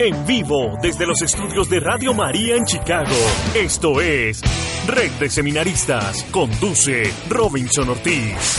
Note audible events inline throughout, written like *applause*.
En vivo desde los estudios de Radio María en Chicago. Esto es Red de Seminaristas. Conduce Robinson Ortiz.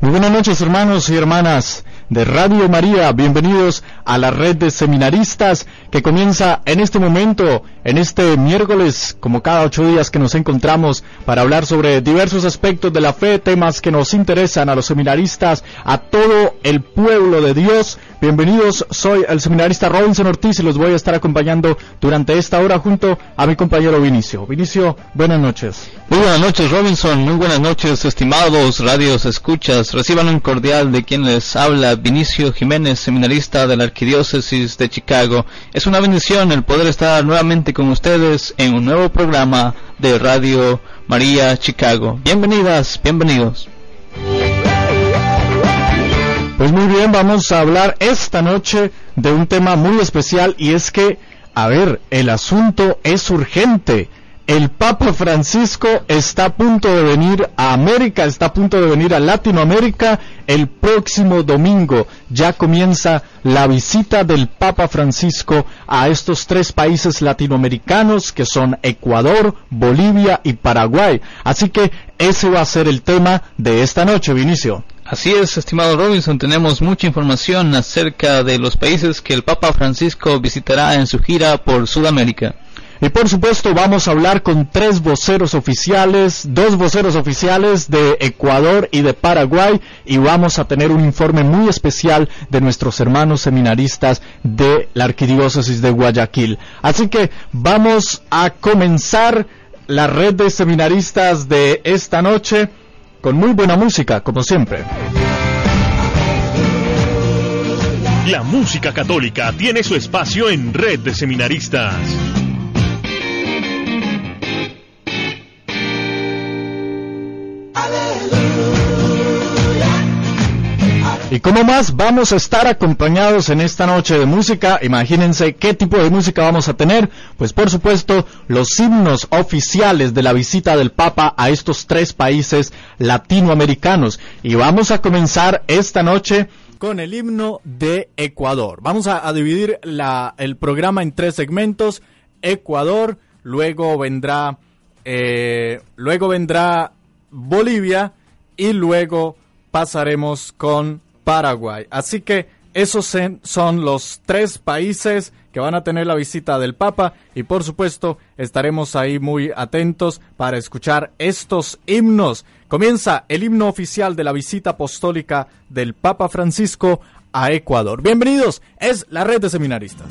Muy buenas noches hermanos y hermanas de Radio María. Bienvenidos a la red de seminaristas que comienza en este momento, en este miércoles, como cada ocho días que nos encontramos para hablar sobre diversos aspectos de la fe, temas que nos interesan a los seminaristas, a todo el pueblo de Dios. Bienvenidos, soy el seminarista Robinson Ortiz y los voy a estar acompañando durante esta hora junto a mi compañero Vinicio. Vinicio, buenas noches. Muy buenas noches Robinson, muy buenas noches estimados radios escuchas. Reciban un cordial de quien les habla Vinicio Jiménez, seminarista de la Arquidiócesis de Chicago. Es una bendición el poder estar nuevamente con ustedes en un nuevo programa de Radio María Chicago. Bienvenidas, bienvenidos. Pues muy bien, vamos a hablar esta noche de un tema muy especial y es que, a ver, el asunto es urgente. El Papa Francisco está a punto de venir a América, está a punto de venir a Latinoamérica el próximo domingo. Ya comienza la visita del Papa Francisco a estos tres países latinoamericanos que son Ecuador, Bolivia y Paraguay. Así que ese va a ser el tema de esta noche, Vinicio. Así es, estimado Robinson, tenemos mucha información acerca de los países que el Papa Francisco visitará en su gira por Sudamérica. Y por supuesto vamos a hablar con tres voceros oficiales, dos voceros oficiales de Ecuador y de Paraguay y vamos a tener un informe muy especial de nuestros hermanos seminaristas de la Arquidiócesis de Guayaquil. Así que vamos a comenzar la red de seminaristas de esta noche con muy buena música, como siempre. La música católica tiene su espacio en Red de Seminaristas. Y como más vamos a estar acompañados en esta noche de música, imagínense qué tipo de música vamos a tener, pues por supuesto los himnos oficiales de la visita del Papa a estos tres países latinoamericanos. Y vamos a comenzar esta noche con el himno de Ecuador. Vamos a, dividir el programa en tres segmentos. Ecuador, luego vendrá, eh, luego vendrá Bolivia y luego pasaremos con Paraguay. Así que esos son los tres países que van a tener la visita del Papa y por supuesto estaremos ahí muy atentos para escuchar estos himnos. Comienza el himno oficial de la visita apostólica del Papa Francisco a Ecuador. Bienvenidos, es la red de seminaristas.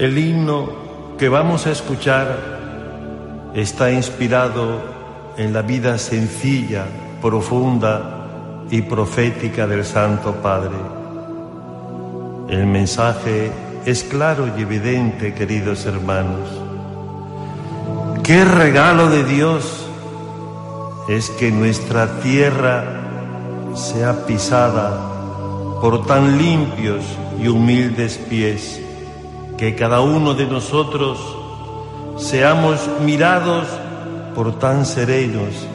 El himno que vamos a escuchar está inspirado en la vida sencilla, profunda y profética del Santo Padre. El mensaje es claro y evidente, queridos hermanos. Qué regalo de Dios es que nuestra tierra sea pisada por tan limpios y humildes pies, que cada uno de nosotros seamos mirados por tan serenos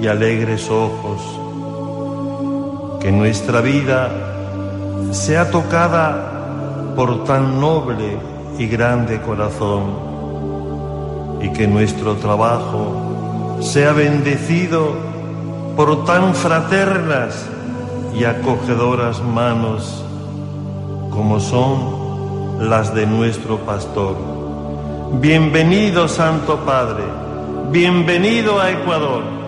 y alegres ojos, que nuestra vida sea tocada por tan noble y grande corazón, y que nuestro trabajo sea bendecido por tan fraternas y acogedoras manos como son las de nuestro pastor. Bienvenido Santo Padre, bienvenido a Ecuador.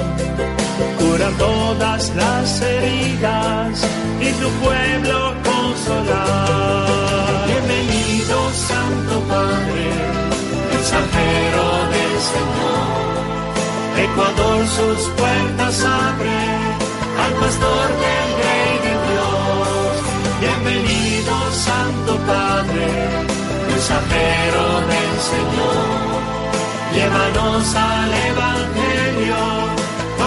Pan, cura todas las heridas y tu pueblo consolar. Bienvenido Santo Padre, mensajero del Señor. Ecuador sus puertas abre al pastor del rey de Dios. Bienvenido Santo Padre mensajero del Señor. Llévanos al Evangelio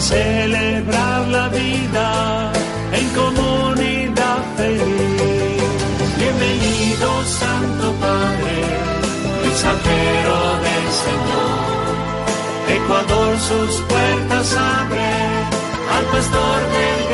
celebrar la vida en comunidad feliz. Bienvenido Santo Padre, mensajero del Señor. Ecuador sus puertas abre al pastor del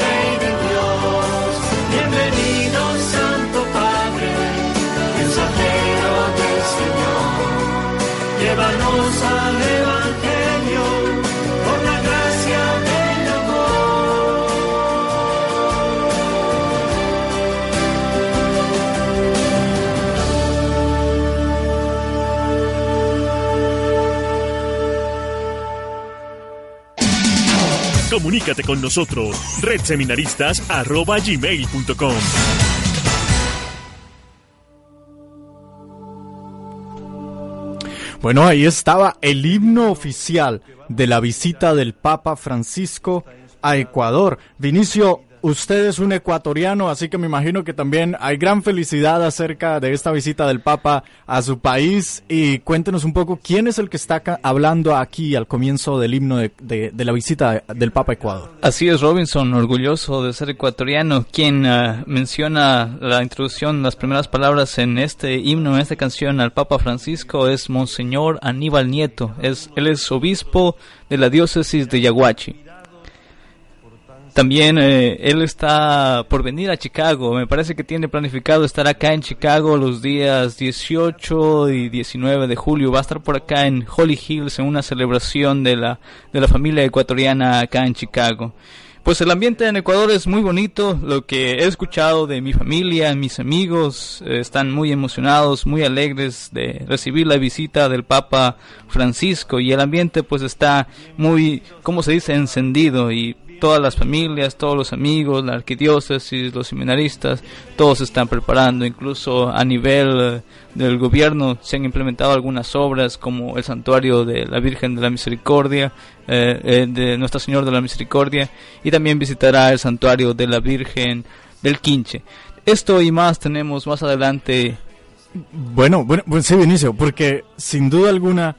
Comunícate con nosotros, redseminaristas.gmail.com. Bueno, ahí estaba el himno oficial de la visita del Papa Francisco a Ecuador. Vinicio, usted es un ecuatoriano, así que me imagino que también hay gran felicidad acerca de esta visita del Papa a su país. Y cuéntenos un poco quién es el que está hablando aquí al comienzo del himno de, la visita del Papa a Ecuador. Así es, Robinson, orgulloso de ser ecuatoriano, quien ah, menciona la introducción, las primeras palabras en este himno, en esta canción al Papa Francisco es Monseñor Aníbal Nieto. Es, él es obispo de la diócesis de Yaguachi. También eh, él está por venir a Chicago. Me parece que tiene planificado estar acá en Chicago los días 18 y 19 de julio. Va a estar por acá en Holly Hills en una celebración de la, de la familia ecuatoriana acá en Chicago. Pues el ambiente en Ecuador es muy bonito. Lo que he escuchado de mi familia, mis amigos, eh, están muy emocionados, muy alegres de recibir la visita del Papa Francisco. Y el ambiente pues está muy, ¿cómo se dice?, encendido. Y todas las familias, todos los amigos, la arquidiócesis, los seminaristas, todos se están preparando, incluso a nivel eh, del gobierno se han implementado algunas obras como el santuario de la Virgen de la Misericordia, eh, eh, de Nuestra Señora de la Misericordia, y también visitará el santuario de la Virgen del Quinche. Esto y más tenemos más adelante Bueno, bueno, pues sí, Vinicio, porque sin duda alguna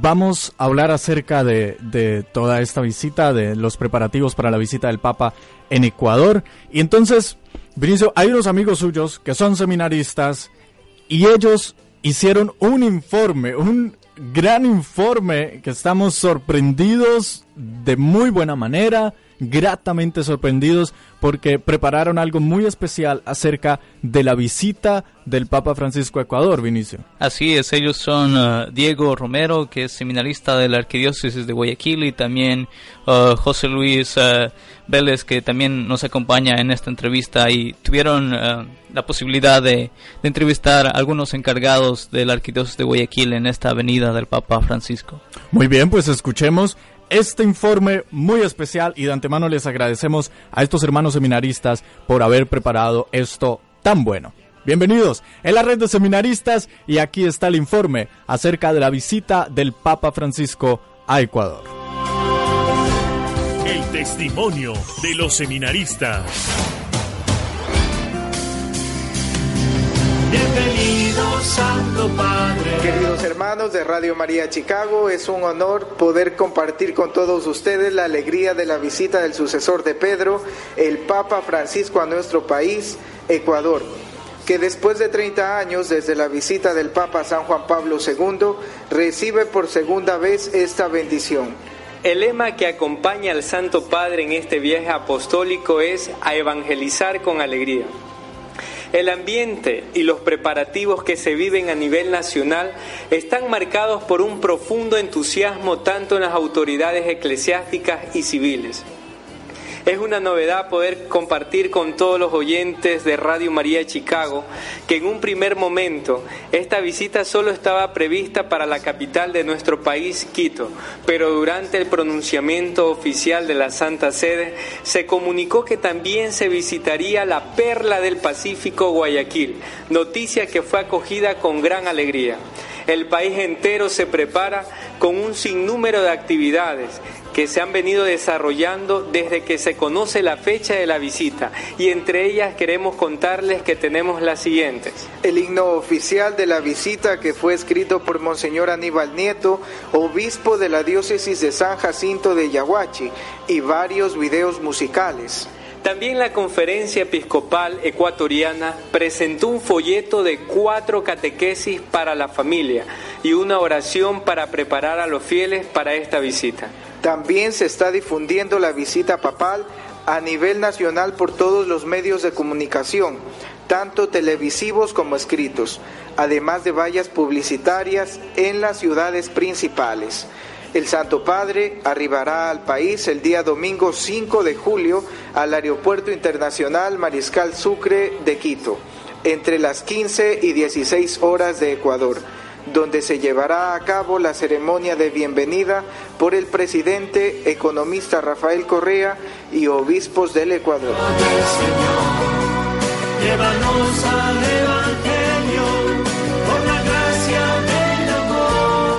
vamos a hablar acerca de, de toda esta visita, de los preparativos para la visita del Papa en Ecuador. Y entonces, Vinicio, hay unos amigos suyos que son seminaristas y ellos hicieron un informe, un gran informe que estamos sorprendidos de muy buena manera, gratamente sorprendidos porque prepararon algo muy especial acerca de la visita del Papa Francisco a Ecuador, Vinicio. Así es, ellos son uh, Diego Romero, que es seminarista de la Arquidiócesis de Guayaquil, y también uh, José Luis uh, Vélez, que también nos acompaña en esta entrevista, y tuvieron uh, la posibilidad de, de entrevistar a algunos encargados de la Arquidiócesis de Guayaquil en esta avenida del Papa Francisco. Muy bien, pues escuchemos este informe muy especial y de antemano les agradecemos a estos hermanos seminaristas por haber preparado esto tan bueno. Bienvenidos en la red de seminaristas y aquí está el informe acerca de la visita del Papa Francisco a Ecuador. El testimonio de los seminaristas. Santo Padre. Queridos hermanos de Radio María Chicago, es un honor poder compartir con todos ustedes la alegría de la visita del sucesor de Pedro, el Papa Francisco a nuestro país, Ecuador. que después de 30 años desde la visita del Papa San Juan Pablo II, recibe por segunda vez esta bendición. El lema que acompaña al Santo Padre en este viaje apostólico es a evangelizar con alegría. El ambiente y los preparativos que se viven a nivel nacional están marcados por un profundo entusiasmo tanto en las autoridades eclesiásticas y civiles. Es una novedad poder compartir con todos los oyentes de Radio María Chicago que en un primer momento esta visita solo estaba prevista para la capital de nuestro país, Quito, pero durante el pronunciamiento oficial de la Santa Sede se comunicó que también se visitaría la perla del Pacífico, Guayaquil, noticia que fue acogida con gran alegría. El país entero se prepara con un sinnúmero de actividades que se han venido desarrollando desde que se conoce la fecha de la visita y entre ellas queremos contarles que tenemos las siguientes. El himno oficial de la visita que fue escrito por Monseñor Aníbal Nieto, obispo de la diócesis de San Jacinto de Yaguachi, y varios videos musicales. También la Conferencia Episcopal Ecuatoriana presentó un folleto de cuatro catequesis para la familia y una oración para preparar a los fieles para esta visita. También se está difundiendo la visita papal a nivel nacional por todos los medios de comunicación, tanto televisivos como escritos, además de vallas publicitarias en las ciudades principales. El Santo Padre arribará al país el día domingo 5 de julio al Aeropuerto Internacional Mariscal Sucre de Quito, entre las 15 y 16 horas de Ecuador, donde se llevará a cabo la ceremonia de bienvenida por el presidente economista Rafael Correa y obispos del Ecuador.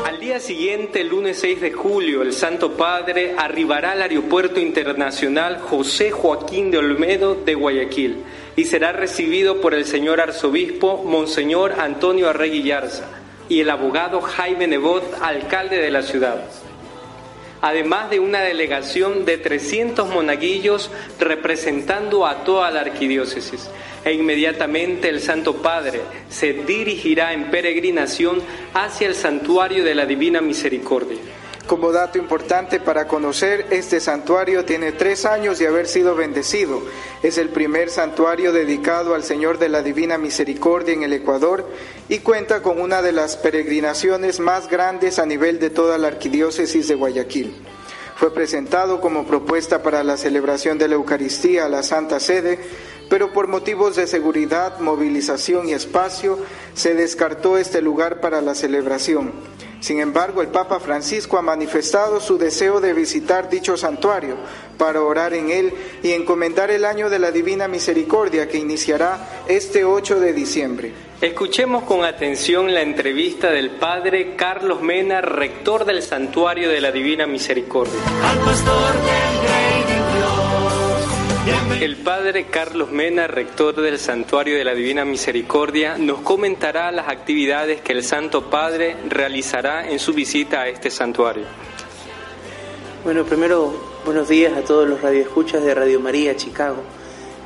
Al día siguiente, lunes 6 de julio, el Santo Padre arribará al Aeropuerto Internacional José Joaquín de Olmedo de Guayaquil y será recibido por el señor arzobispo Monseñor Antonio Arregui Yarza y el abogado Jaime Nebot, alcalde de la ciudad además de una delegación de 300 monaguillos representando a toda la arquidiócesis. E inmediatamente el Santo Padre se dirigirá en peregrinación hacia el santuario de la Divina Misericordia. Como dato importante para conocer, este santuario tiene tres años de haber sido bendecido. Es el primer santuario dedicado al Señor de la Divina Misericordia en el Ecuador y cuenta con una de las peregrinaciones más grandes a nivel de toda la arquidiócesis de Guayaquil. Fue presentado como propuesta para la celebración de la Eucaristía a la Santa Sede, pero por motivos de seguridad, movilización y espacio se descartó este lugar para la celebración. Sin embargo, el Papa Francisco ha manifestado su deseo de visitar dicho santuario para orar en él y encomendar el año de la Divina Misericordia que iniciará este 8 de diciembre. Escuchemos con atención la entrevista del Padre Carlos Mena, rector del Santuario de la Divina Misericordia. Al pastor del Rey. El Padre Carlos Mena, rector del Santuario de la Divina Misericordia, nos comentará las actividades que el Santo Padre realizará en su visita a este santuario. Bueno, primero, buenos días a todos los radioescuchas de Radio María Chicago.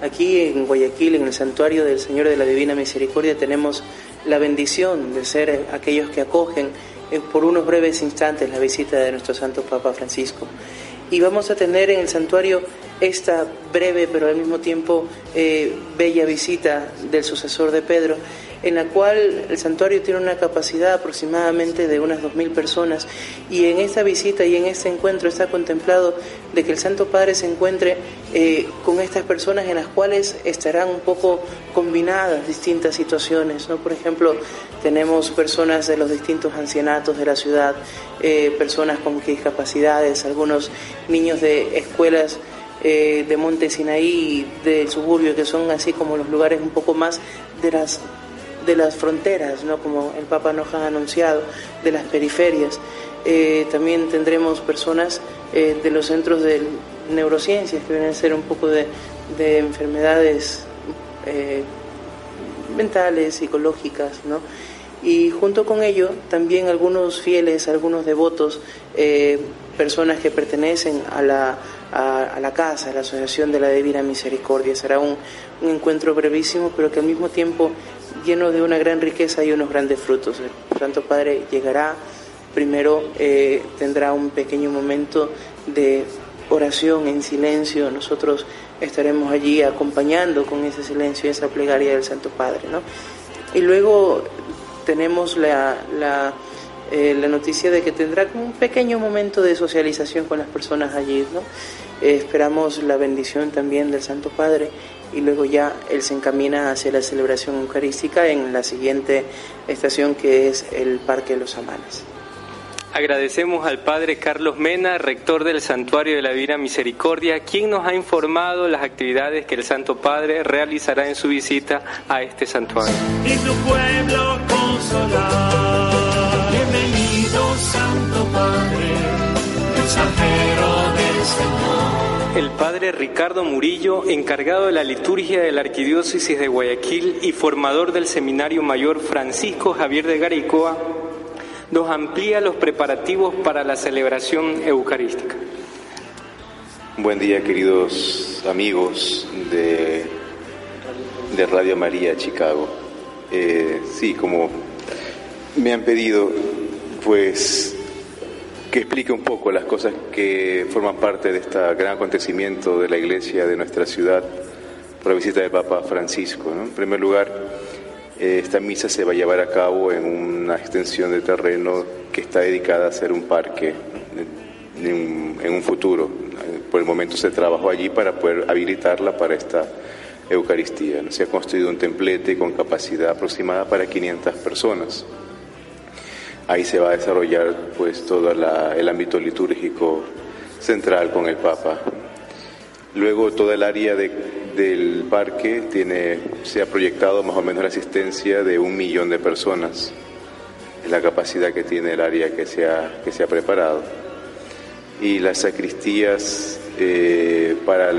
Aquí en Guayaquil, en el Santuario del Señor de la Divina Misericordia, tenemos la bendición de ser aquellos que acogen por unos breves instantes la visita de nuestro Santo Papa Francisco. Y vamos a tener en el santuario esta breve pero al mismo tiempo eh, bella visita del sucesor de Pedro, en la cual el santuario tiene una capacidad aproximadamente de unas 2.000 personas y en esta visita y en este encuentro está contemplado de que el Santo Padre se encuentre eh, con estas personas en las cuales estarán un poco combinadas distintas situaciones, ¿no? Por ejemplo, tenemos personas de los distintos ancianatos de la ciudad, eh, personas con discapacidades, algunos niños de escuelas eh, de Monte Sinaí, del suburbio, que son así como los lugares un poco más de las de las fronteras, ¿no? como el Papa nos ha anunciado, de las periferias. Eh, también tendremos personas eh, de los centros de neurociencias, que vienen a ser un poco de, de enfermedades eh, mentales, psicológicas, ¿no? Y junto con ello, también algunos fieles, algunos devotos, personas que pertenecen a la, a, la casa, a la Asociación de la Divina Misericordia. Será un, un encuentro brevísimo, pero que al mismo tiempo lleno de una gran riqueza y unos grandes frutos. El Santo Padre llegará, primero eh, tendrá un pequeño momento de oración en silencio, nosotros estaremos allí acompañando con ese silencio y esa plegaria del Santo Padre. ¿no? Y luego tenemos la, la, eh, la, noticia de que tendrá un pequeño momento de socialización con las personas allí. ¿no? Eh, esperamos la bendición también del Santo Padre y luego ya él se encamina hacia la celebración eucarística en la siguiente estación que es el Parque de los Amanes. Agradecemos al Padre Carlos Mena, rector del Santuario de la Divina Misericordia, quien nos ha informado las actividades que el Santo Padre realizará en su visita a este santuario. Y tu pueblo consolar. Bienvenido Santo Padre, mensajero del Señor. El Padre Ricardo Murillo, encargado de la liturgia de la Arquidiócesis de Guayaquil y formador del Seminario Mayor Francisco Javier de Garicoa, nos amplía los preparativos para la celebración eucarística. Buen día, queridos amigos de, de Radio María Chicago. Eh, sí, como me han pedido, pues que explique un poco las cosas que forman parte de este gran acontecimiento de la iglesia de nuestra ciudad por la visita del Papa Francisco. En primer lugar, eh, esta misa se va a llevar a cabo en una extensión de terreno que está dedicada a ser un parque en, un futuro. Por el momento se trabajó allí para poder habilitarla para esta Eucaristía. Se ha construido un templete con capacidad aproximada para 500 personas. Ahí se va a desarrollar pues todo el ámbito litúrgico central con el Papa. Luego toda el área del parque tiene, se ha proyectado más o menos la asistencia de un millón de personas. Es la capacidad que tiene el área que se ha, que se ha preparado. Y las sacristías eh, para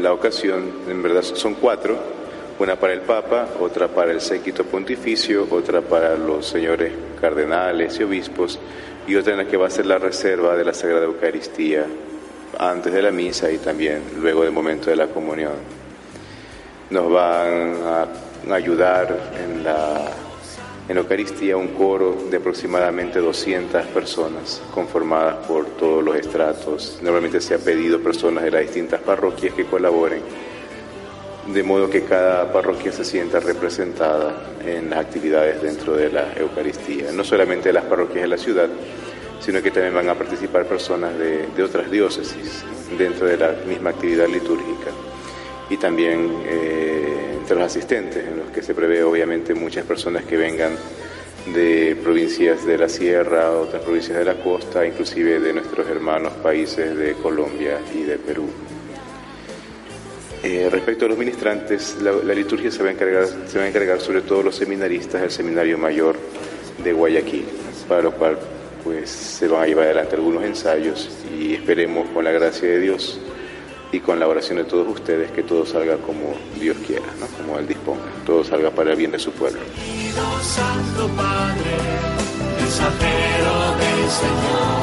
la ocasión, en verdad son cuatro, una para el Papa, otra para el séquito pontificio, otra para los señores cardenales y obispos, y otra en la que va a ser la reserva de la Sagrada Eucaristía antes de la misa y también luego del momento de la comunión. Nos van a ayudar en la, en Eucaristía un coro de aproximadamente 200 personas conformadas por todos los estratos. Normalmente se ha pedido personas de las distintas parroquias que colaboren, de modo que cada parroquia se sienta representada en las actividades dentro de la Eucaristía, no solamente las parroquias de la ciudad, sino que también van a participar personas de, otras diócesis dentro de la misma actividad litúrgica y también eh, entre los asistentes, en los que se prevé obviamente muchas personas que vengan de provincias de la sierra, otras provincias de la costa, inclusive de nuestros hermanos países de Colombia y de Perú. Eh, respecto a los ministrantes, la, liturgia se va, a encargar, se va a encargar sobre todo los seminaristas del Seminario Mayor de Guayaquil, para lo cual pues se van a llevar adelante algunos ensayos y esperemos con la gracia de Dios y con la oración de todos ustedes que todo salga como Dios quiera, ¿no? como Él disponga, todo salga para el bien de su pueblo. Santo Padre, del Señor,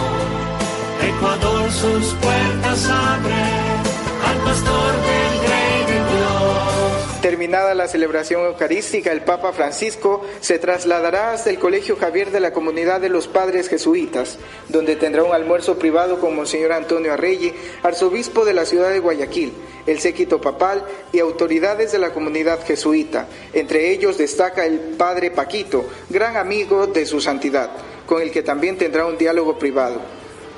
Ecuador sus puertas abre al pastor de. Terminada la celebración eucarística, el Papa Francisco se trasladará hasta el Colegio Javier de la Comunidad de los Padres Jesuitas, donde tendrá un almuerzo privado con Monseñor Antonio Arregui, arzobispo de la ciudad de Guayaquil, el séquito papal y autoridades de la comunidad jesuita. Entre ellos destaca el Padre Paquito, gran amigo de su santidad, con el que también tendrá un diálogo privado.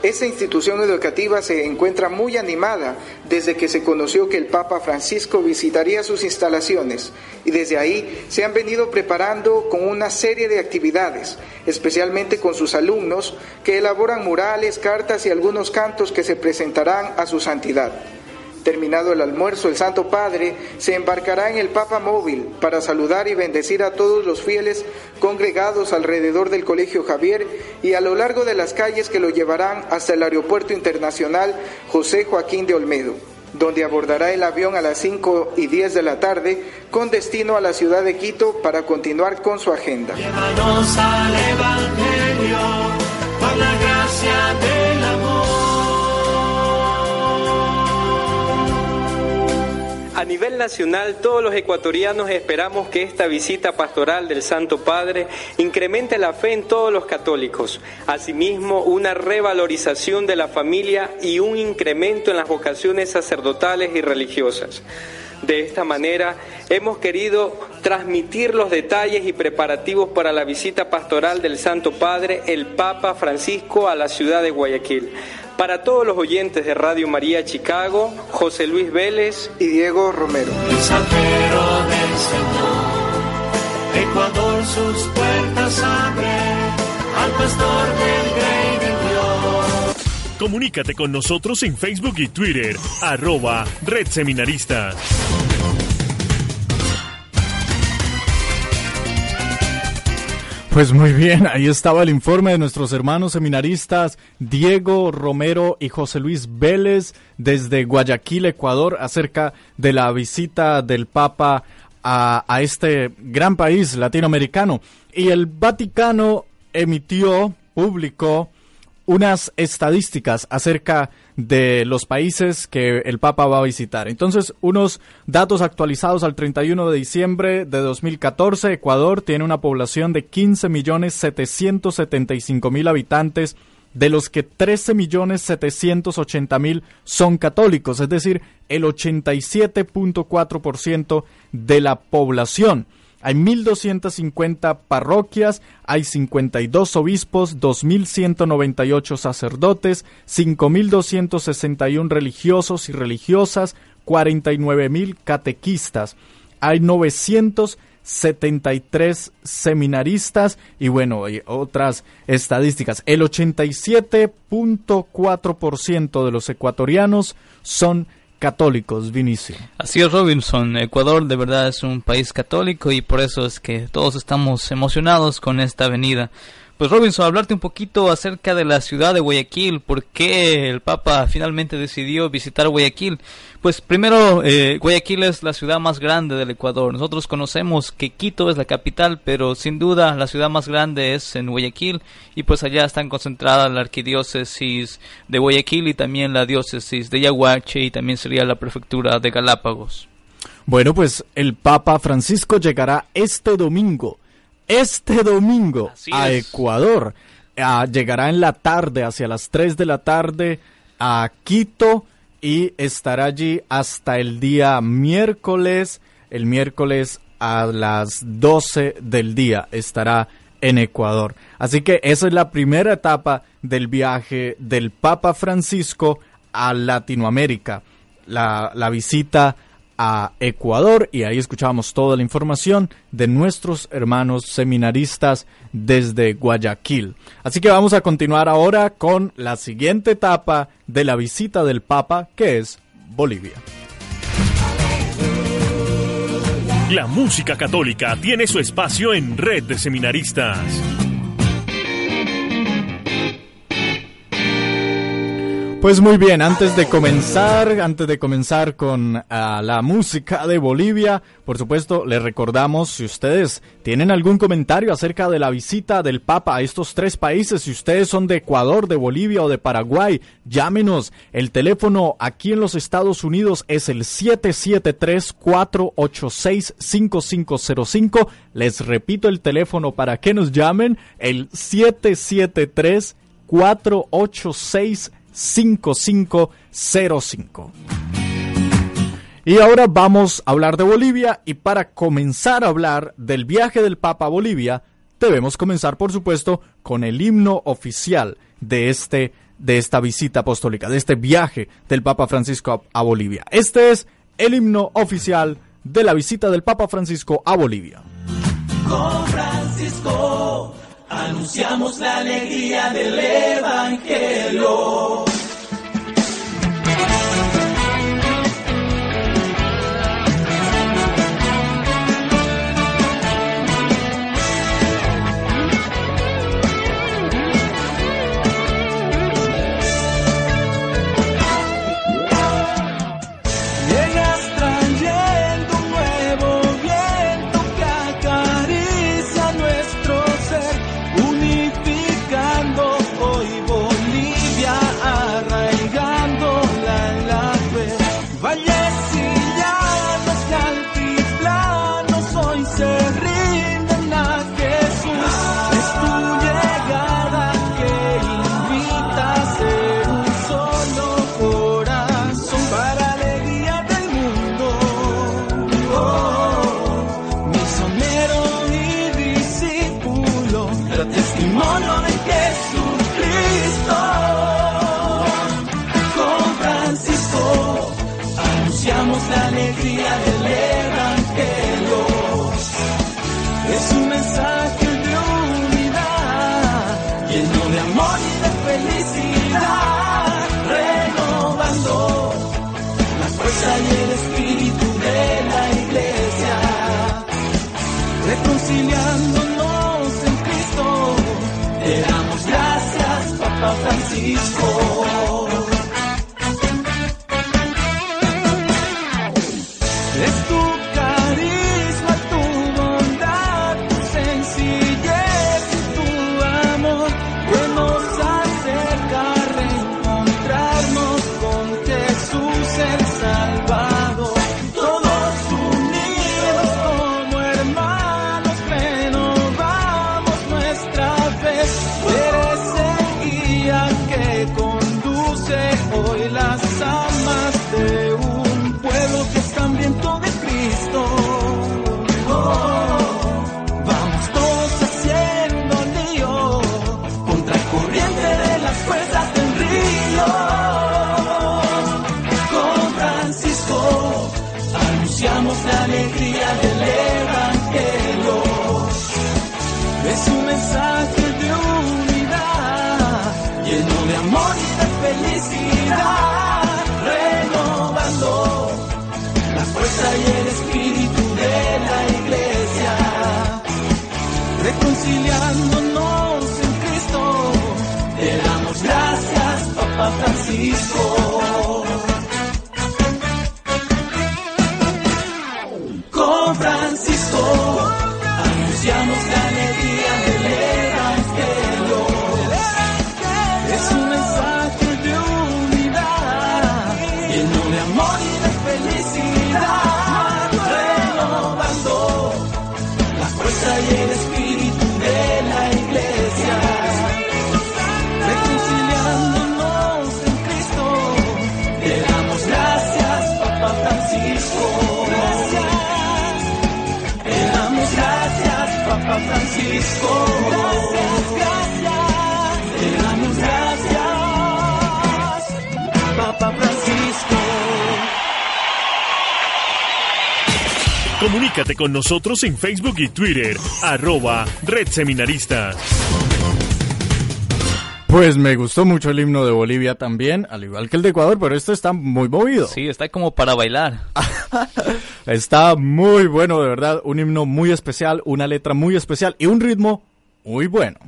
Esta institución educativa se encuentra muy animada desde que se conoció que el Papa Francisco visitaría sus instalaciones y desde ahí se han venido preparando con una serie de actividades, especialmente con sus alumnos que elaboran murales, cartas y algunos cantos que se presentarán a su santidad. Terminado el almuerzo, el Santo Padre se embarcará en el Papa Móvil para saludar y bendecir a todos los fieles congregados alrededor del Colegio Javier y a lo largo de las calles que lo llevarán hasta el Aeropuerto Internacional José Joaquín de Olmedo, donde abordará el avión a las 5 y 10 de la tarde con destino a la ciudad de Quito para continuar con su agenda. gracia del amor. A nivel nacional, todos los ecuatorianos esperamos que esta visita pastoral del Santo Padre incremente la fe en todos los católicos. Asimismo, una revalorización de la familia y un incremento en las vocaciones sacerdotales y religiosas. De esta manera, hemos querido transmitir los detalles y preparativos para la visita pastoral del Santo Padre, el Papa Francisco, a la ciudad de Guayaquil. Para todos los oyentes de Radio María Chicago, José Luis Vélez y Diego Romero. Mensajero del Señor, Ecuador sus puertas abre al pastor del Rey de Dios. Comunícate con nosotros en Facebook y Twitter, arroba Red Seminaristas. Pues muy bien, *laughs* ahí estaba el informe de nuestros hermanos seminaristas Diego Romero y José Luis Vélez desde Guayaquil, Ecuador, acerca de la visita del Papa a, a este gran país latinoamericano. Y el Vaticano emitió, publicó unas estadísticas acerca de los países que el Papa va a visitar. Entonces, unos datos actualizados al 31 de diciembre de 2014, Ecuador tiene una población de 15 millones 775 mil habitantes, de los que 13 millones 780 mil son católicos, es decir, el 87.4% de la población. Hay 1.250 parroquias, hay 52 obispos, 2.198 sacerdotes, 5.261 religiosos y religiosas, 49.000 catequistas. Hay 973 seminaristas y bueno, y otras estadísticas. El 87.4% de los ecuatorianos son católicos, Vinicio. Así es, Robinson. Ecuador de verdad es un país católico y por eso es que todos estamos emocionados con esta venida. Pues Robinson, hablarte un poquito acerca de la ciudad de Guayaquil, por qué el Papa finalmente decidió visitar Guayaquil. Pues primero, eh, Guayaquil es la ciudad más grande del Ecuador. Nosotros conocemos que Quito es la capital, pero sin duda la ciudad más grande es en Guayaquil y pues allá están concentradas la arquidiócesis de Guayaquil y también la diócesis de Yaguache y también sería la prefectura de Galápagos. Bueno, pues el Papa Francisco llegará este domingo este domingo Así a es. Ecuador. Ah, llegará en la tarde, hacia las 3 de la tarde, a Quito y estará allí hasta el día miércoles. El miércoles a las 12 del día estará en Ecuador. Así que esa es la primera etapa del viaje del Papa Francisco a Latinoamérica. La, la visita a Ecuador y ahí escuchábamos toda la información de nuestros hermanos seminaristas desde Guayaquil. Así que vamos a continuar ahora con la siguiente etapa de la visita del Papa que es Bolivia. La música católica tiene su espacio en Red de Seminaristas. Pues muy bien, antes de comenzar, antes de comenzar con ah, la música de Bolivia, por supuesto, les recordamos si ustedes tienen algún comentario acerca de la visita del Papa a estos tres países, si ustedes son de Ecuador, de Bolivia o de Paraguay, llámenos. El teléfono aquí en los Estados Unidos es el 773-486-5505. Les repito el teléfono para que nos llamen, el 773 486 5505. Y ahora vamos a hablar de Bolivia y para comenzar a hablar del viaje del Papa a Bolivia, debemos comenzar por supuesto con el himno oficial de este de esta visita apostólica, de este viaje del Papa Francisco a, a Bolivia. Este es el himno oficial de la visita del Papa Francisco a Bolivia. Con Francisco anunciamos la alegría del Evangelio. Felicidad, renovando la fuerza y el espíritu de la iglesia, reconciliándonos en Cristo. Te damos gracias, Papa Francisco. Comunícate con nosotros en Facebook y Twitter, arroba Red Seminaristas. Pues me gustó mucho el himno de Bolivia también, al igual que el de Ecuador, pero este está muy movido. Sí, está como para bailar. *laughs* Está muy bueno, de verdad. Un himno muy especial, una letra muy especial y un ritmo muy bueno.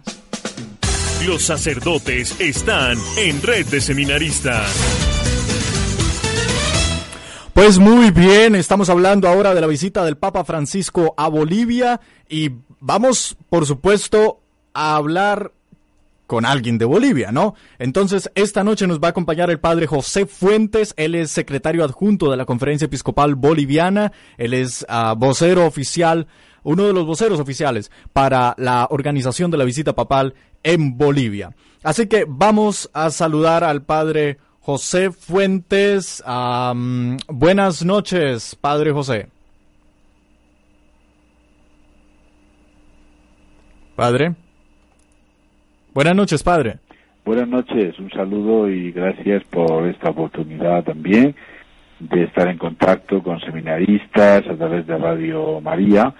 Los sacerdotes están en Red de Seminaristas. Pues muy bien, estamos hablando ahora de la visita del Papa Francisco a Bolivia y vamos, por supuesto, a hablar con alguien de Bolivia, ¿no? Entonces, esta noche nos va a acompañar el padre José Fuentes, él es secretario adjunto de la Conferencia Episcopal Boliviana, él es ah, vocero oficial, uno de los voceros oficiales para la organización de la visita papal en Bolivia. Así que vamos a saludar al padre José Fuentes. Am, buenas noches, padre José. Padre. Buenas noches, padre. Buenas noches, un saludo y gracias por esta oportunidad también de estar en contacto con seminaristas a través de Radio María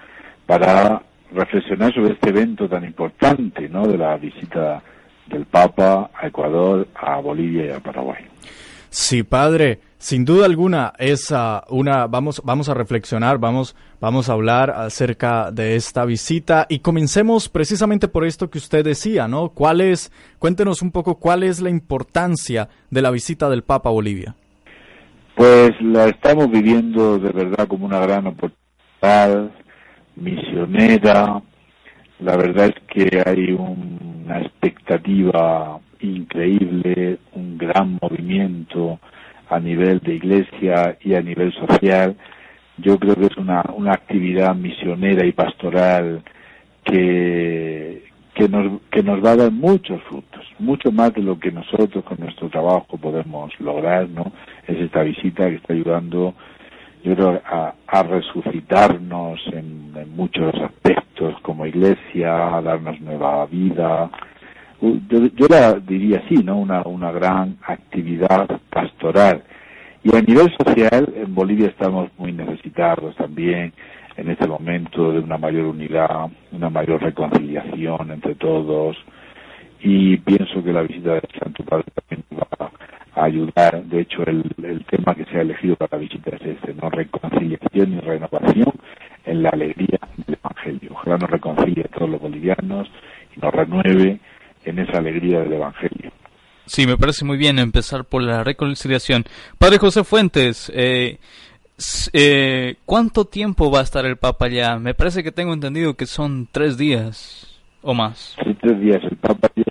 para reflexionar sobre este evento tan importante, ¿no? De la visita del Papa a Ecuador, a Bolivia y a Paraguay. Sí, padre, sin duda alguna es ah, una vamos vamos a reflexionar, vamos vamos a hablar acerca de esta visita y comencemos precisamente por esto que usted decía, ¿no? ¿Cuál es cuéntenos un poco cuál es la importancia de la visita del Papa a Bolivia? Pues la estamos viviendo de verdad como una gran oportunidad misionera. La verdad es que hay un- una expectativa increíble, un gran movimiento a nivel de iglesia y a nivel social. Yo creo que es una, una actividad misionera y pastoral que, que, nos, que nos va a dar muchos frutos, mucho más de lo que nosotros con nuestro trabajo podemos lograr, ¿no? Es esta visita que está ayudando a, a resucitarnos en, muchos aspectos como iglesia, a darnos nueva vida. Yo, yo la diría así, ¿no? Una, una gran actividad pastoral. Y a nivel social, en Bolivia estamos muy necesitados también en este momento de una mayor unidad, una mayor reconciliación entre todos. Y pienso que la visita del Santo Padre también va a ayudar. De hecho, el, el tema que se ha elegido para la visita es este, ¿no? Reconciliación y renovación en la alegría del Evangelio. Ojalá nos reconcilie a todos los bolivianos y nos renueve en esa alegría del Evangelio. Sí, me parece muy bien empezar por la reconciliación. Padre José Fuentes, eh, eh, ¿cuánto tiempo va a estar el Papa allá? Me parece que tengo entendido que son tres días o más. Sí, tres días. El Papa llega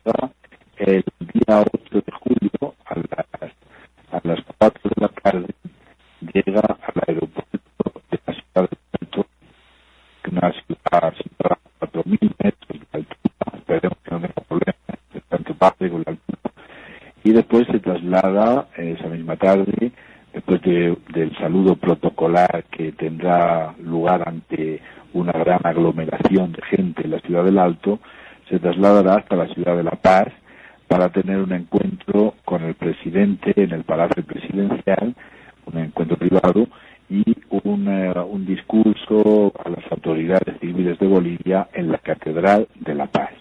el día 8 de julio a las, a las 4 de la tarde. Llega al aeropuerto de la ciudad de Puerto, una ciudad situada a 4.000 metros de altura. Esperemos que no tenga problemas de tanto parte con la altura y después se traslada esa misma tarde, después del saludo protocolar que tendrá lugar ante una gran aglomeración de gente en la ciudad del Alto, se trasladará hasta la ciudad de La Paz para tener un encuentro con el presidente en el Palacio Presidencial, un encuentro privado y un, eh, un discurso a las autoridades civiles de Bolivia en la Catedral de La Paz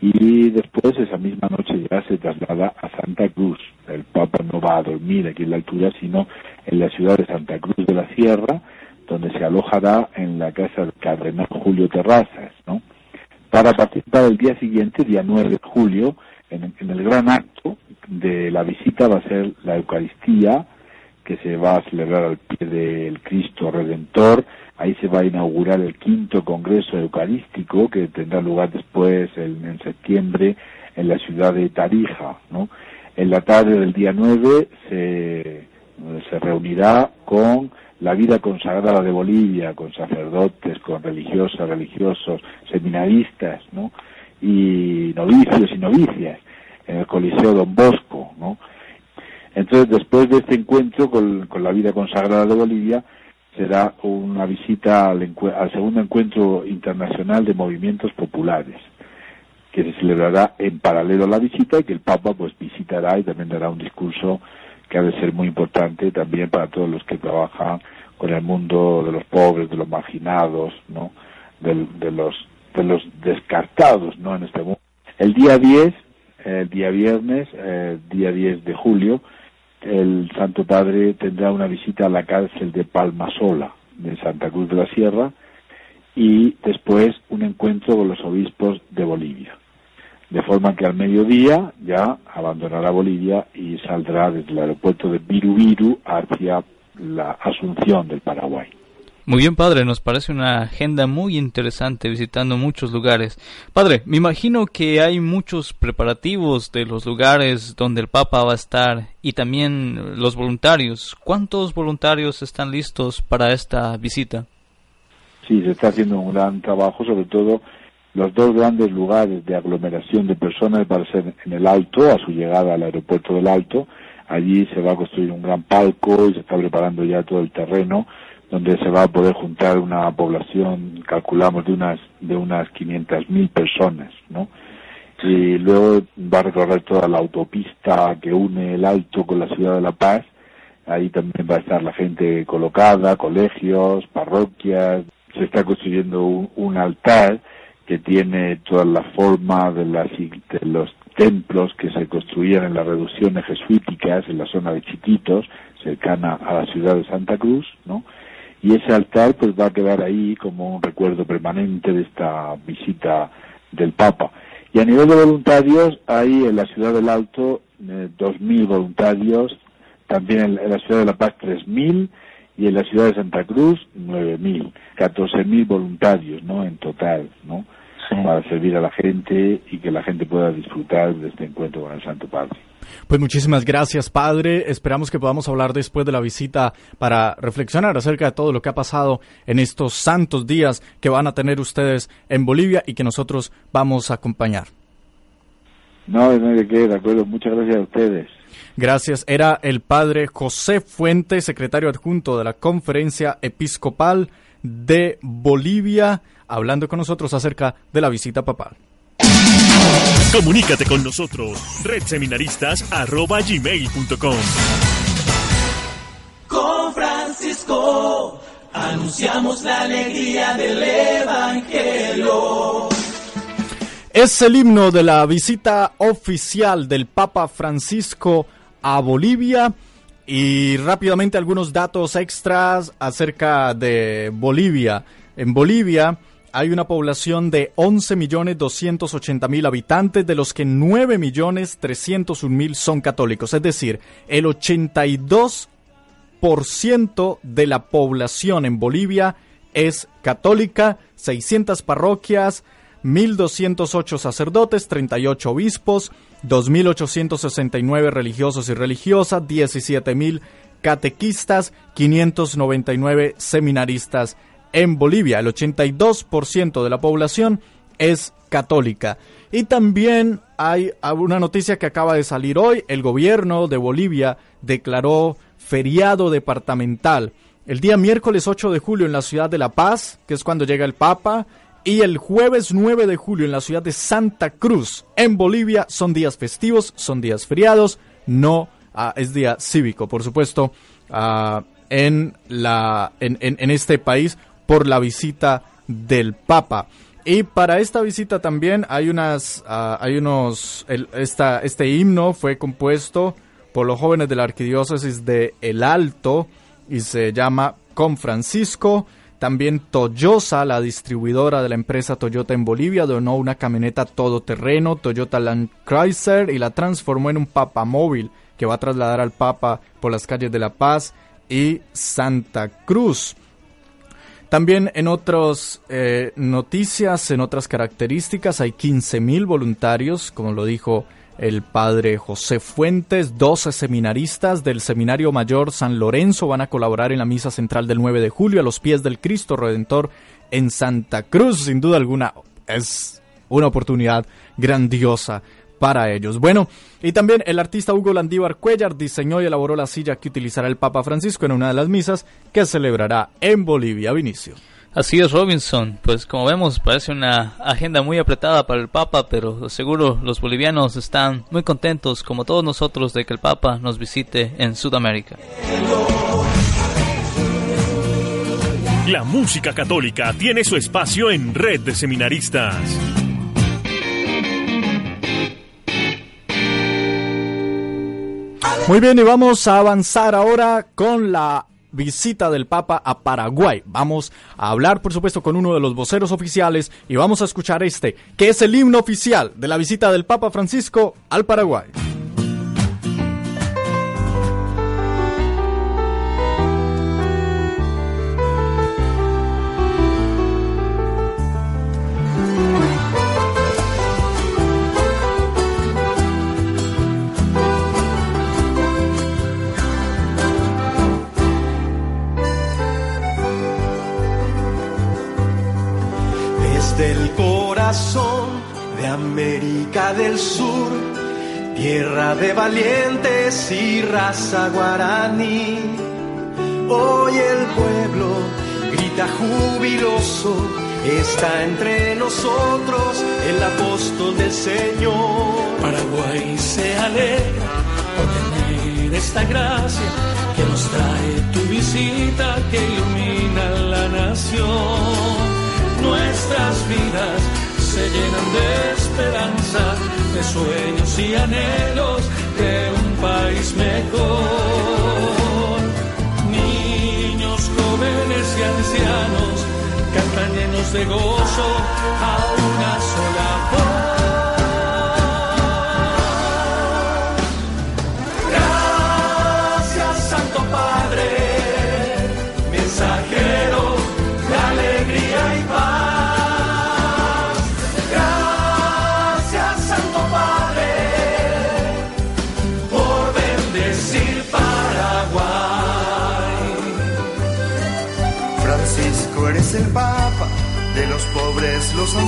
y después esa misma noche ya se traslada a Santa Cruz. El Papa no va a dormir aquí en la altura, sino en la ciudad de Santa Cruz de la Sierra, donde se alojará en la casa del cardenal Julio Terrazas, ¿no? Para participar el día siguiente, día 9 de julio, en, en el gran acto de la visita va a ser la Eucaristía, que se va a celebrar al pie del Cristo Redentor. Ahí se va a inaugurar el quinto Congreso Eucarístico que tendrá lugar después en, septiembre en la ciudad de Tarija. ¿no? En la tarde del día 9 se, reunirá con la vida consagrada de Bolivia, con sacerdotes, con religiosas, religiosos, seminaristas, ¿no? Y novicios y novicias en el Coliseo Don Bosco, ¿no? Entonces, después de este encuentro con, la vida consagrada de Bolivia, será una visita al, segundo encuentro internacional de movimientos populares, que se celebrará en paralelo a la visita y que el Papa pues visitará y también dará un discurso que ha de ser muy importante también para todos los que trabajan con el mundo de los pobres, de los marginados, ¿no? de, los de los descartados, ¿no? En este mundo. El día 10, el día viernes, el día 10 de julio, el Santo Padre tendrá una visita a la cárcel de Palmasola, de Santa Cruz de la Sierra, y después un encuentro con los obispos de Bolivia. De forma que al mediodía ya abandonará Bolivia y saldrá desde el aeropuerto de Virubiru hacia la Asunción del Paraguay. Muy bien, padre, nos parece una agenda muy interesante visitando muchos lugares. Padre, me imagino que hay muchos preparativos de los lugares donde el Papa va a estar y también los voluntarios. ¿Cuántos voluntarios están listos para esta visita? Sí, se está haciendo un gran trabajo, sobre todo los dos grandes lugares de aglomeración de personas van a ser en el Alto, a su llegada al aeropuerto del Alto. Allí se va a construir un gran palco y se está preparando ya todo el terreno donde se va a poder juntar una población, calculamos, de unas de unas 500.000 personas, ¿no? Y luego va a recorrer toda la autopista que une el Alto con la ciudad de La Paz. Ahí también va a estar la gente colocada, colegios, parroquias. Se está construyendo un, altar que tiene toda la forma de, las, de los templos que se construían en las reducciones jesuíticas en la zona de Chiquitos, cercana a la ciudad de Santa Cruz, ¿no? Y ese altar pues va a quedar ahí como un recuerdo permanente de esta visita del Papa. Y a nivel de voluntarios, hay en la ciudad del Alto eh, 2.000 voluntarios, también en, la ciudad de La Paz 3.000 y en la ciudad de Santa Cruz 9.000, 14.000 voluntarios, ¿no? En total, ¿no? Para servir a la gente y que la gente pueda disfrutar de este encuentro con el Santo Padre. Pues muchísimas gracias, padre. Esperamos que podamos hablar después de la visita para reflexionar acerca de todo lo que ha pasado en estos santos días que van a tener ustedes en Bolivia y que nosotros vamos a acompañar. No, no de qué, de acuerdo. Muchas gracias a ustedes. Gracias. Era el padre José Fuente, secretario adjunto de la Conferencia Episcopal de Bolivia, hablando con nosotros acerca de la visita papal. Comunícate con nosotros, redseminaristas.gmail.com Con Francisco anunciamos la alegría del Evangelio. Es el himno de la visita oficial del Papa Francisco a Bolivia y rápidamente algunos datos extras acerca de Bolivia. En Bolivia hay una población de 11.280.000 habitantes, de los que 9.301.000 son católicos. Es decir, el 82% de la población en Bolivia es católica, 600 parroquias, 1.208 sacerdotes, 38 obispos, 2.869 religiosos y religiosas, 17.000 catequistas, 599 seminaristas en Bolivia. El 82% de la población es católica. Y también hay una noticia que acaba de salir hoy. El gobierno de Bolivia declaró feriado departamental el día miércoles 8 de julio en la ciudad de La Paz, que es cuando llega el Papa, y el jueves 9 de julio en la ciudad de Santa Cruz, en Bolivia, son días festivos, son días feriados, no ah, es día cívico, por supuesto, ah, en, la, en, en, este país por la visita del Papa. Y para esta visita también hay unas, ah, hay unos, esta, este himno fue compuesto por los jóvenes de la arquidiócesis de El Alto, y se llama Con Francisco. También Toyosa, la distribuidora de la empresa Toyota en Bolivia, donó una camioneta todoterreno Toyota Land Chrysler y la transformó en un Papa móvil que va a trasladar al Papa por las calles de La Paz y Santa Cruz. También en otras eh, noticias, en otras características, hay 15.000 voluntarios, como lo dijo el padre José Fuentes, 12 seminaristas del Seminario Mayor San Lorenzo van a colaborar en la misa central del 9 de julio a los pies del Cristo Redentor en Santa Cruz. Sin duda alguna es una oportunidad grandiosa para ellos. Bueno, y también el artista Hugo Landívar Cuellar diseñó y elaboró la silla que utilizará el Papa Francisco en una de las misas que celebrará en Bolivia, Vinicio. Así es, Robinson. Pues como vemos, parece una agenda muy apretada para el Papa, pero seguro los bolivianos están muy contentos, como todos nosotros, de que el Papa nos visite en Sudamérica. La música católica tiene su espacio en Red de Seminaristas. Muy bien, y vamos a avanzar ahora con la visita del Papa a Paraguay. Vamos a hablar, por supuesto, con uno de los voceros oficiales y vamos a escuchar este, que es el himno oficial de la visita del Papa Francisco al Paraguay. Del Sur, tierra de valientes y raza guaraní. Hoy el pueblo grita jubiloso, está entre nosotros el apóstol del Señor. Paraguay se alegra por tener esta gracia que nos trae tu visita que ilumina la nación. Nuestras vidas se llenan de esperanza, de sueños y anhelos de un país mejor. Niños, jóvenes y ancianos cantan llenos de gozo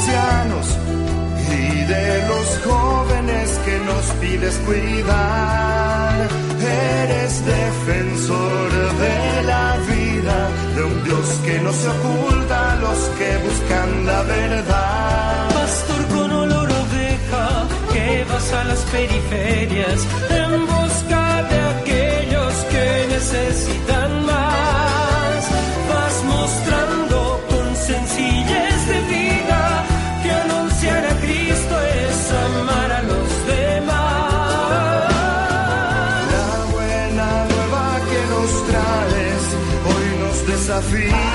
y de los jóvenes que nos pides cuidar. Eres defensor de la vida, de un Dios que no se oculta a los que buscan la verdad. Pastor con olor oveja, que vas a las periferias en busca de aquellos que necesitan feet.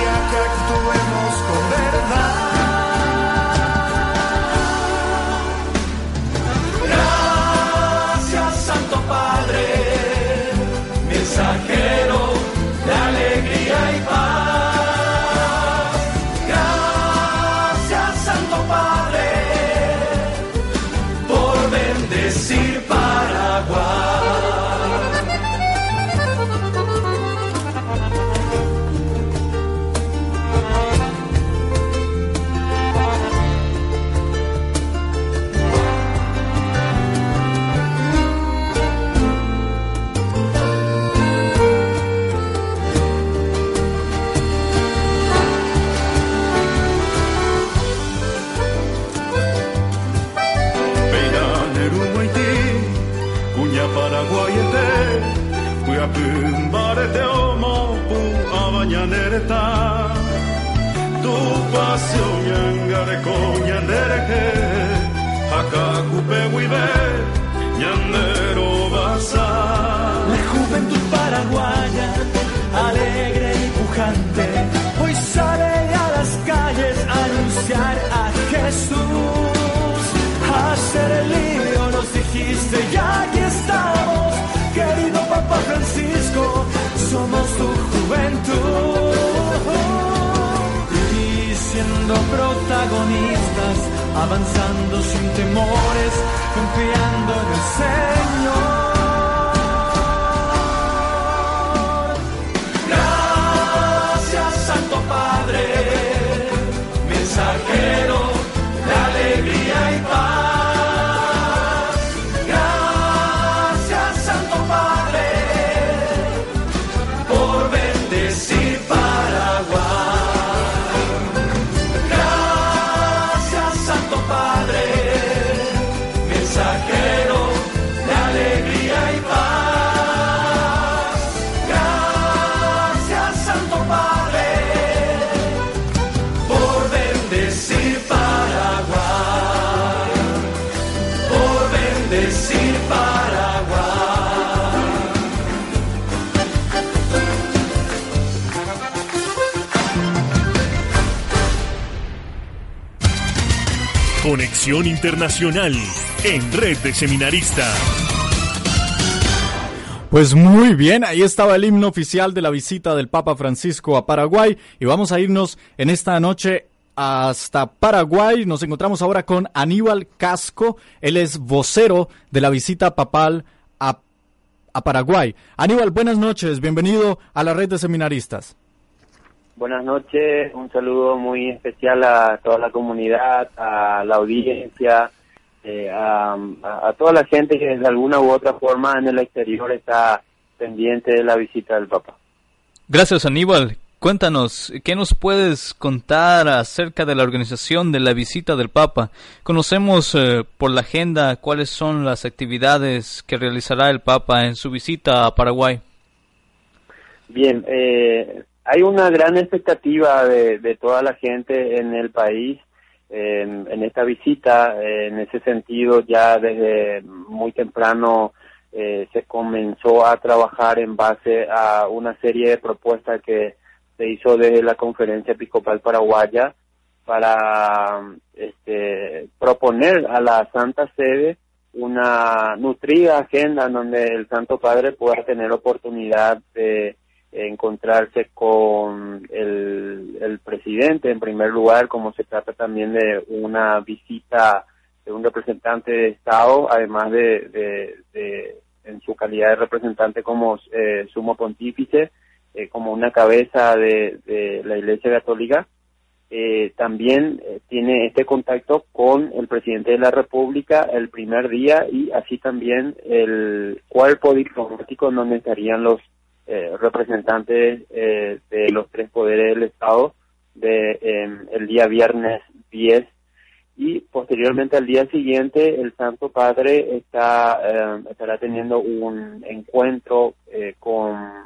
Avanzando sin temores, confiando en el Señor. Conexión Internacional en Red de Seminaristas. Pues muy bien, ahí estaba el himno oficial de la visita del Papa Francisco a Paraguay y vamos a irnos en esta noche hasta Paraguay. Nos encontramos ahora con Aníbal Casco, él es vocero de la visita papal a, a Paraguay. Aníbal, buenas noches, bienvenido a la red de seminaristas. Buenas noches, un saludo muy especial a toda la comunidad, a la audiencia, eh, a, a- toda la gente que de alguna u otra forma en el exterior está pendiente de la visita del Papa. Gracias Aníbal. Cuéntanos, ¿qué nos puedes contar acerca de la organización de la visita del Papa? Conocemos eh, por la agenda cuáles son las actividades que realizará el Papa en su visita a Paraguay. Bien, eh, hay una gran expectativa de, toda la gente en el país en esta visita. en ese sentido, ya desde muy temprano eh, se comenzó a trabajar en base a una serie de propuestas que se hizo desde la Conferencia Episcopal Paraguaya para este, proponer a la Santa Sede una nutrida agenda en donde el Santo Padre pueda tener oportunidad de encontrarse con el, presidente. En primer lugar, como se trata también de una visita de un representante de Estado, además de, de- en su calidad de representante como eh, sumo pontífice, eh, como una cabeza de, de la Iglesia Católica, eh, también eh, tiene este contacto con el presidente de la República el primer día y así también el cuerpo diplomático donde estarían los eh, representantes eh, de los tres poderes del Estado de em, el día viernes 10 y posteriormente al día siguiente el Santo Padre está eh, estará teniendo un encuentro eh, con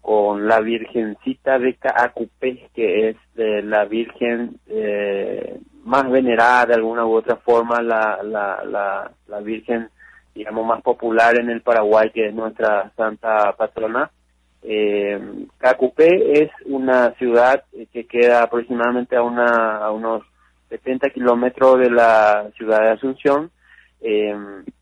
con la Virgencita de Caacupé, que es eh, la Virgen eh, más venerada de alguna u otra forma, la, la, la, la Virgen, digamos, más popular en el Paraguay, que es nuestra santa patrona. Eh, Caacupé es una ciudad eh, que queda aproximadamente a, una, a unos 70 kilómetros de la ciudad de Asunción eh,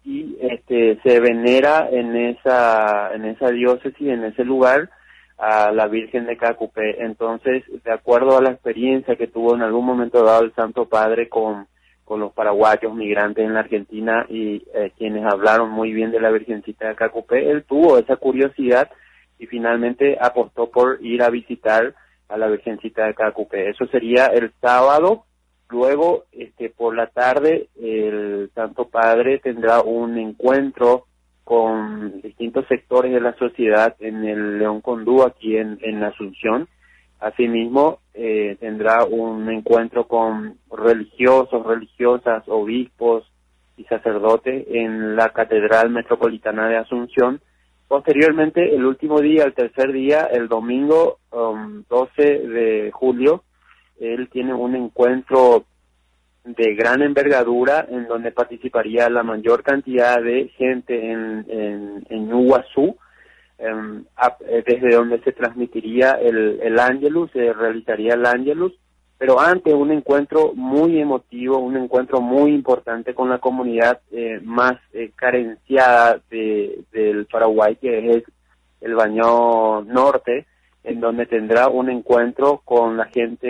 y este se venera en esa en esa diócesis en ese lugar a la Virgen de Cacupé. Entonces, de acuerdo a la experiencia que tuvo en algún momento dado el Santo Padre con, con los paraguayos migrantes en la Argentina y eh, quienes hablaron muy bien de la Virgencita de Cacupé, él tuvo esa curiosidad y finalmente apostó por ir a visitar a la Virgencita de Cacupé. Eso sería el sábado. Luego, este, por la tarde, el Santo Padre tendrá un encuentro con distintos sectores de la sociedad en el León Condú, aquí en, en Asunción. Asimismo, eh, tendrá un encuentro con religiosos, religiosas, obispos y sacerdotes en la Catedral Metropolitana de Asunción posteriormente, el último día, el tercer día, el domingo um, 12 de julio, él tiene un encuentro de gran envergadura en donde participaría la mayor cantidad de gente en, en, en Uguazú, em, desde donde se transmitiría el, el Angelus, se realizaría el Angelus, pero antes un encuentro muy emotivo, un encuentro muy importante con la comunidad eh, más eh, carenciada de, del Paraguay, que es el Baño Norte, en donde tendrá un encuentro con la gente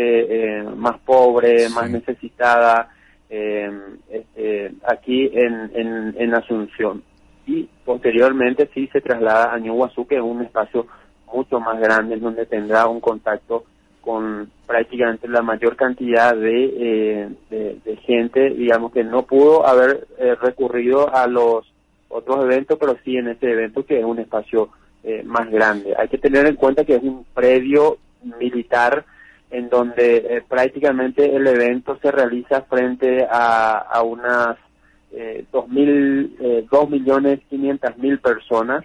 eh, más pobre, más necesitada, eh, este, aquí en, en, en Asunción. Y posteriormente sí se traslada a Ñuguazú, que es un espacio mucho más grande, en donde tendrá un contacto con prácticamente la mayor cantidad de, eh, de, gente, digamos que no pudo haber eh, recurrido a los otros eventos, pero sí en este evento que es un espacio eh, más grande. Hay que tener en cuenta que es un predio militar en donde eh, prácticamente el evento se realiza frente a, a unas eh, dos mil, dos millones quinientas mil personas,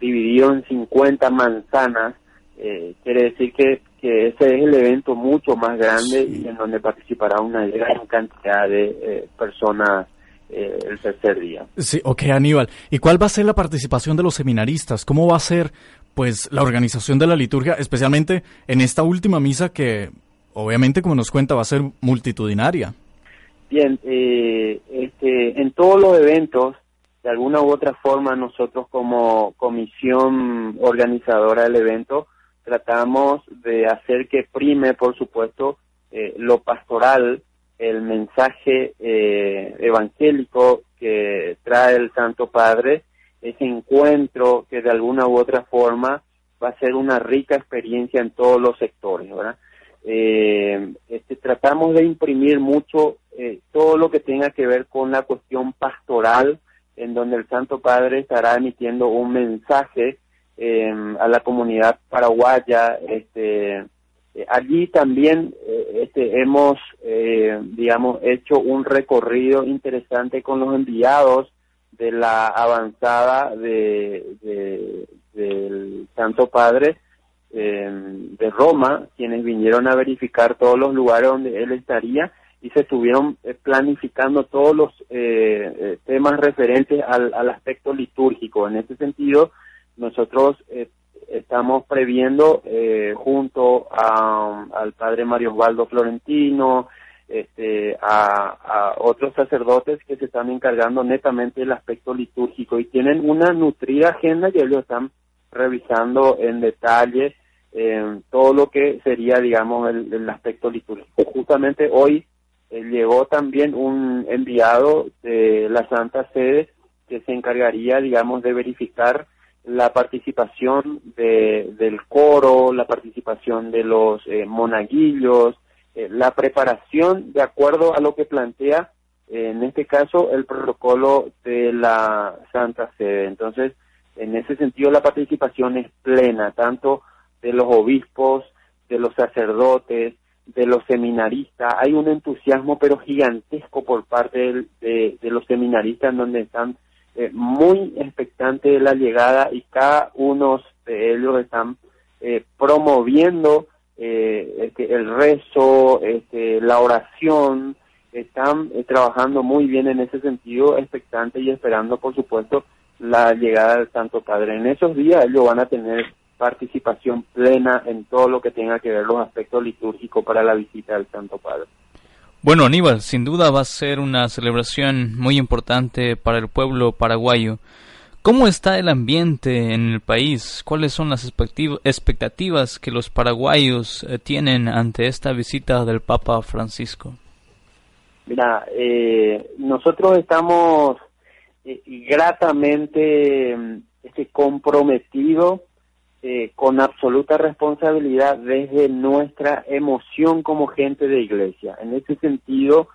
dividido en 50 manzanas, eh, quiere decir que, que ese es el evento mucho más grande y en donde participará una gran cantidad de eh, personas eh, el tercer día. Sí, ok, Aníbal. ¿Y cuál va a ser la participación de los seminaristas? ¿Cómo va a ser, pues, la organización de la liturgia, especialmente en esta última misa que, obviamente, como nos cuenta, va a ser multitudinaria? Bien, eh, este, en todos los eventos, de alguna u otra forma, nosotros como comisión organizadora del evento, tratamos de hacer que prime, por supuesto, eh, lo pastoral, el mensaje eh, evangélico que trae el Santo Padre, ese encuentro que de alguna u otra forma va a ser una rica experiencia en todos los sectores, ¿verdad? Eh, este, tratamos de imprimir mucho eh, todo lo que tenga que ver con la cuestión pastoral, en donde el Santo Padre estará emitiendo un mensaje eh, a la comunidad paraguaya. Este, eh, allí también eh, este, hemos, eh, digamos, hecho un recorrido interesante con los enviados de la avanzada de, de- del Santo Padre eh, de Roma, quienes vinieron a verificar todos los lugares donde él estaría y se estuvieron planificando todos los eh, temas referentes al, al aspecto litúrgico. En ese sentido, nosotros eh, estamos previendo eh, junto a, al padre Mario Osvaldo Florentino, este, a, a otros sacerdotes que se están encargando netamente del aspecto litúrgico y tienen una nutrida agenda que ellos están revisando en detalle eh, todo lo que sería, digamos, el, el aspecto litúrgico. Justamente hoy eh, llegó también un enviado de la Santa Sede que se encargaría, digamos, de verificar la participación de, del coro, la participación de los eh, monaguillos, eh, la preparación de acuerdo a lo que plantea, eh, en este caso, el protocolo de la Santa Sede. Entonces, en ese sentido, la participación es plena, tanto de los obispos, de los sacerdotes, de los seminaristas. Hay un entusiasmo, pero gigantesco por parte de, de los seminaristas, en donde están eh, muy expectantes de la llegada y cada uno de ellos están eh, promoviendo eh, este, el rezo, este, la oración, están eh, trabajando muy bien en ese sentido, expectante y esperando, por supuesto, la llegada del Santo Padre. En esos días ellos van a tener participación plena en todo lo que tenga que ver los aspectos litúrgicos para la visita del Santo Padre. Bueno, Aníbal, sin duda va a ser una celebración muy importante para el pueblo paraguayo. ¿Cómo está el ambiente en el país? ¿Cuáles son las expectativas que los paraguayos eh, tienen ante esta visita del Papa Francisco? Mira, eh, nosotros estamos eh, gratamente este, comprometidos eh, con absoluta responsabilidad desde nuestra emoción como gente de iglesia. En ese sentido,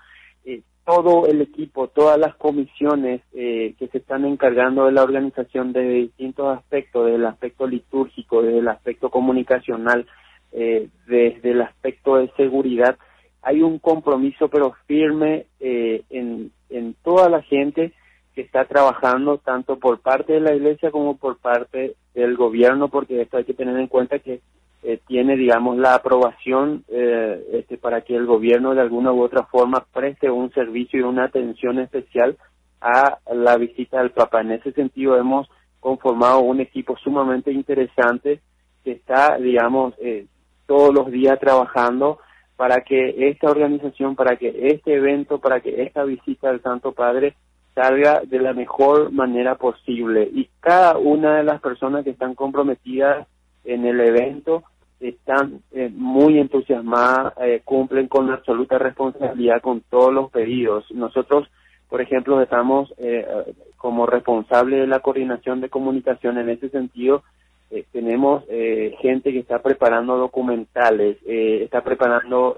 eh, todo el equipo, todas las comisiones eh, que se están encargando de la organización de distintos aspectos, desde el aspecto litúrgico, desde el aspecto comunicacional, eh, desde el aspecto de seguridad, hay un compromiso pero firme eh, en, en toda la gente está trabajando tanto por parte de la iglesia como por parte del gobierno, porque esto hay que tener en cuenta que eh, tiene, digamos, la aprobación eh, este, para que el gobierno de alguna u otra forma preste un servicio y una atención especial a la visita del Papa. En ese sentido hemos conformado un equipo sumamente interesante que está, digamos, eh, todos los días trabajando para que esta organización, para que este evento, para que esta visita del Santo Padre salga de la mejor manera posible. Y cada una de las personas que están comprometidas en el evento están eh, muy entusiasmadas, eh, cumplen con absoluta responsabilidad con todos los pedidos. Nosotros, por ejemplo, estamos eh, como responsable de la coordinación de comunicación en ese sentido. tenemos gente que está preparando documentales, está preparando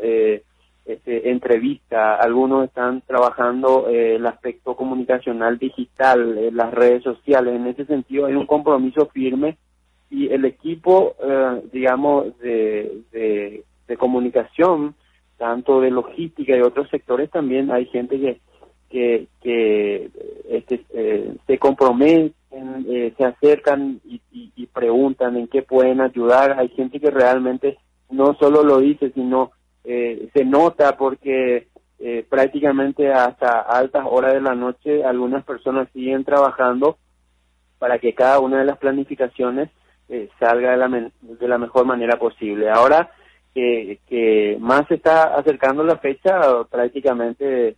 este, entrevistas, algunos están trabajando el aspecto comunicacional digital, las redes sociales. En ese sentido, hay un compromiso firme y el equipo, eh, digamos, de, comunicación, tanto de logística y otros sectores, también hay gente que, que, que este, eh, se comprometen, eh, se acercan y, y, preguntan en qué pueden ayudar. Hay gente que realmente no solo lo dice, sino se nota porque prácticamente hasta altas horas de la noche algunas personas siguen trabajando para que cada una de las planificaciones eh, salga de la, de la mejor manera posible. Ahora que, que más se está acercando la fecha, prácticamente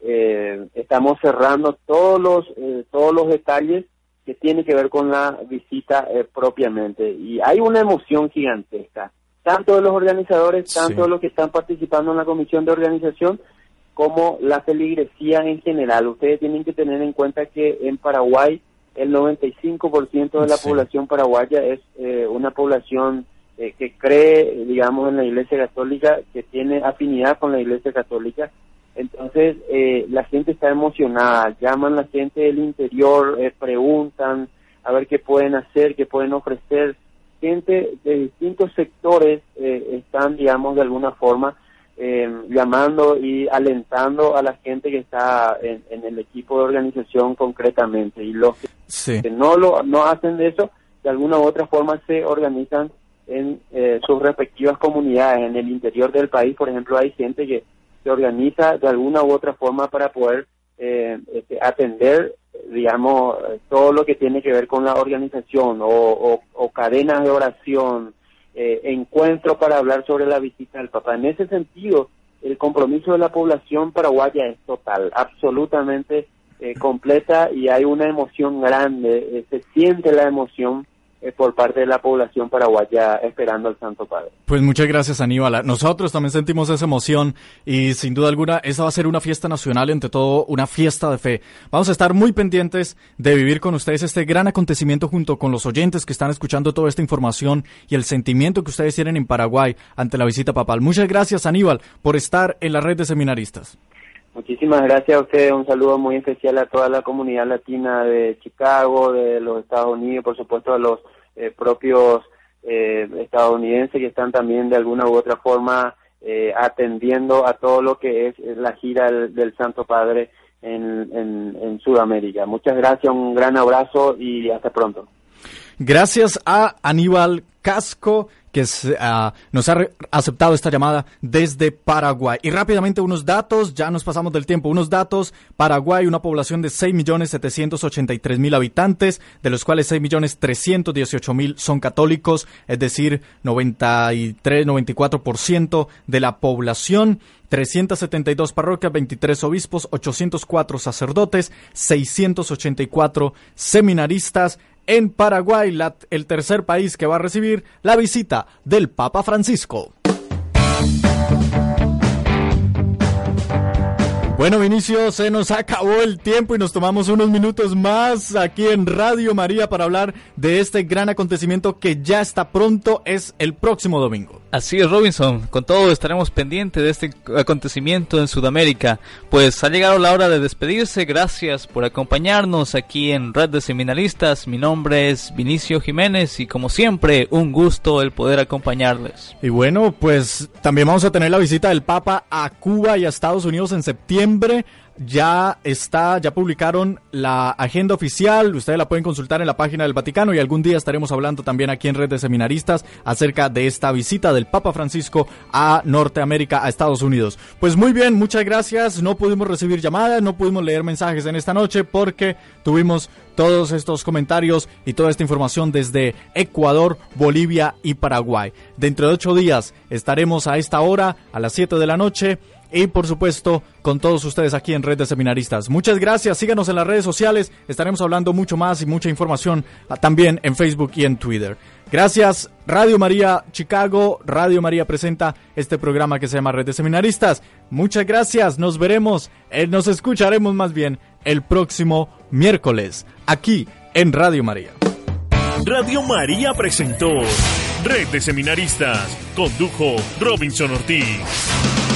eh, estamos cerrando todos los, eh, todos los detalles que tienen que ver con la visita propiamente. Y hay una emoción gigantesca, tanto de los organizadores, tanto de los que están participando en la comisión de organización, como la feligresía en general. Ustedes tienen que tener en cuenta que en Paraguay el 95% de la población paraguaya es eh, una población eh, que cree, digamos, en la Iglesia Católica, que tiene afinidad con la Iglesia Católica. Entonces, eh, la gente está emocionada, llaman la gente del interior, preguntan a ver qué pueden hacer, qué pueden ofrecer. Gente de distintos sectores están, digamos, de alguna forma eh, llamando y alentando a la gente que está en, el equipo de organización concretamente. Y los que, no lo no hacen eso de alguna u otra forma se organizan en eh, sus respectivas comunidades. En el interior del país por ejemplo hay gente que se organiza de alguna u otra forma para poder eh, este, atender digamos todo lo que tiene que ver con la organización o, o cadenas de oración eh, encuentro para hablar sobre la visita del Papa. En ese sentido, el compromiso de la población paraguaya es total, absolutamente eh, completa y hay una emoción grande, eh, se siente la emoción por parte de la población paraguaya esperando al Santo Padre. Pues muchas gracias Aníbal. Nosotros también sentimos esa emoción y sin duda alguna esa va a ser una fiesta nacional, entre todo una fiesta de fe. Vamos a estar muy pendientes de vivir con ustedes este gran acontecimiento junto con los oyentes que están escuchando toda esta información y el sentimiento que ustedes tienen en Paraguay ante la visita papal. Muchas gracias Aníbal por estar en la red de seminaristas. Muchísimas gracias a ustedes, un saludo muy especial a toda la comunidad latina de Chicago, de los Estados Unidos, por supuesto a los eh, propios eh, estadounidenses que están también de alguna u otra forma eh, atendiendo a todo lo que es la gira del, Santo Padre en, en Sudamérica. Muchas gracias, un gran abrazo y hasta pronto. Gracias a Aníbal Casco que ah, nos ha aceptado esta llamada desde Paraguay. Y rápidamente unos datos, ya nos pasamos del tiempo, unos datos. Paraguay, una población de 6.783.000 habitantes, de los cuales 6.318.000 son católicos, es decir, 93, 94% de la población. 372 parroquias, 23 obispos, 804 sacerdotes, 684 seminaristas, en Paraguay, el tercer país que va a recibir la visita del Papa Francisco. Bueno, Vinicio, se nos acabó el tiempo y nos tomamos unos minutos más aquí en Radio María para hablar de este gran acontecimiento que ya está pronto, es el próximo domingo. Así es, Robinson. Con todo estaremos pendientes de este acontecimiento en Sudamérica. Pues ha llegado la hora de despedirse. Gracias por acompañarnos aquí en Red de Seminaristas. Mi nombre es Vinicio Jiménez y como siempre, un gusto el poder acompañarles. Y bueno, pues también vamos a tener la visita del Papa a Cuba y a Estados Unidos en septiembre ya está, ya publicaron la agenda oficial, ustedes la pueden consultar en la página del Vaticano y algún día estaremos hablando también aquí en Red de Seminaristas acerca de esta visita del Papa Francisco a Norteamérica, a Estados Unidos. Pues muy bien, muchas gracias, no pudimos recibir llamadas, no pudimos leer mensajes en esta noche porque tuvimos todos estos comentarios y toda esta información desde Ecuador, Bolivia y Paraguay. Dentro de ocho días estaremos a esta hora, a las 7 de la noche, y por supuesto con todos ustedes aquí en Red de Seminaristas. Muchas gracias, síganos en las redes sociales, estaremos hablando mucho más y mucha información ah, también en Facebook y en Twitter. Gracias, Radio María Chicago, Radio María presenta este programa que se llama Red de Seminaristas. Muchas gracias, nos veremos, eh, nos escucharemos más bien el próximo miércoles, aquí en Radio María. Radio María presentó Red de Seminaristas. Condujo Robinson Ortiz.